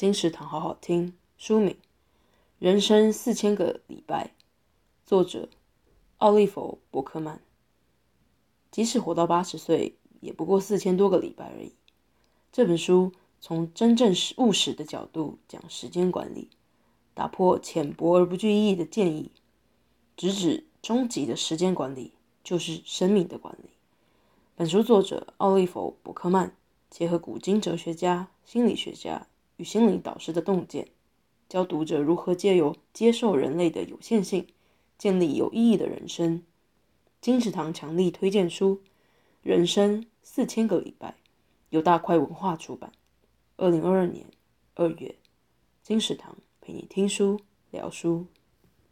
金石堂好好听。书名《人生四千个礼拜》，作者奥利弗·伯克曼。即使活到八十岁，也不过四千多个礼拜而已。这本书从真正务实的角度讲时间管理，打破浅薄而不具意义的建议，直指终极的时间管理就是生命的管理。本书作者奥利弗·伯克曼结合古今哲学家、心理学家与心灵导师的洞见。教读者如何借由接受人类的有限性，建立有意义的人生。金石堂强力推荐书《人生四千个礼拜》，由大块文化出版。二零二二年二月，金石堂陪你听书聊书。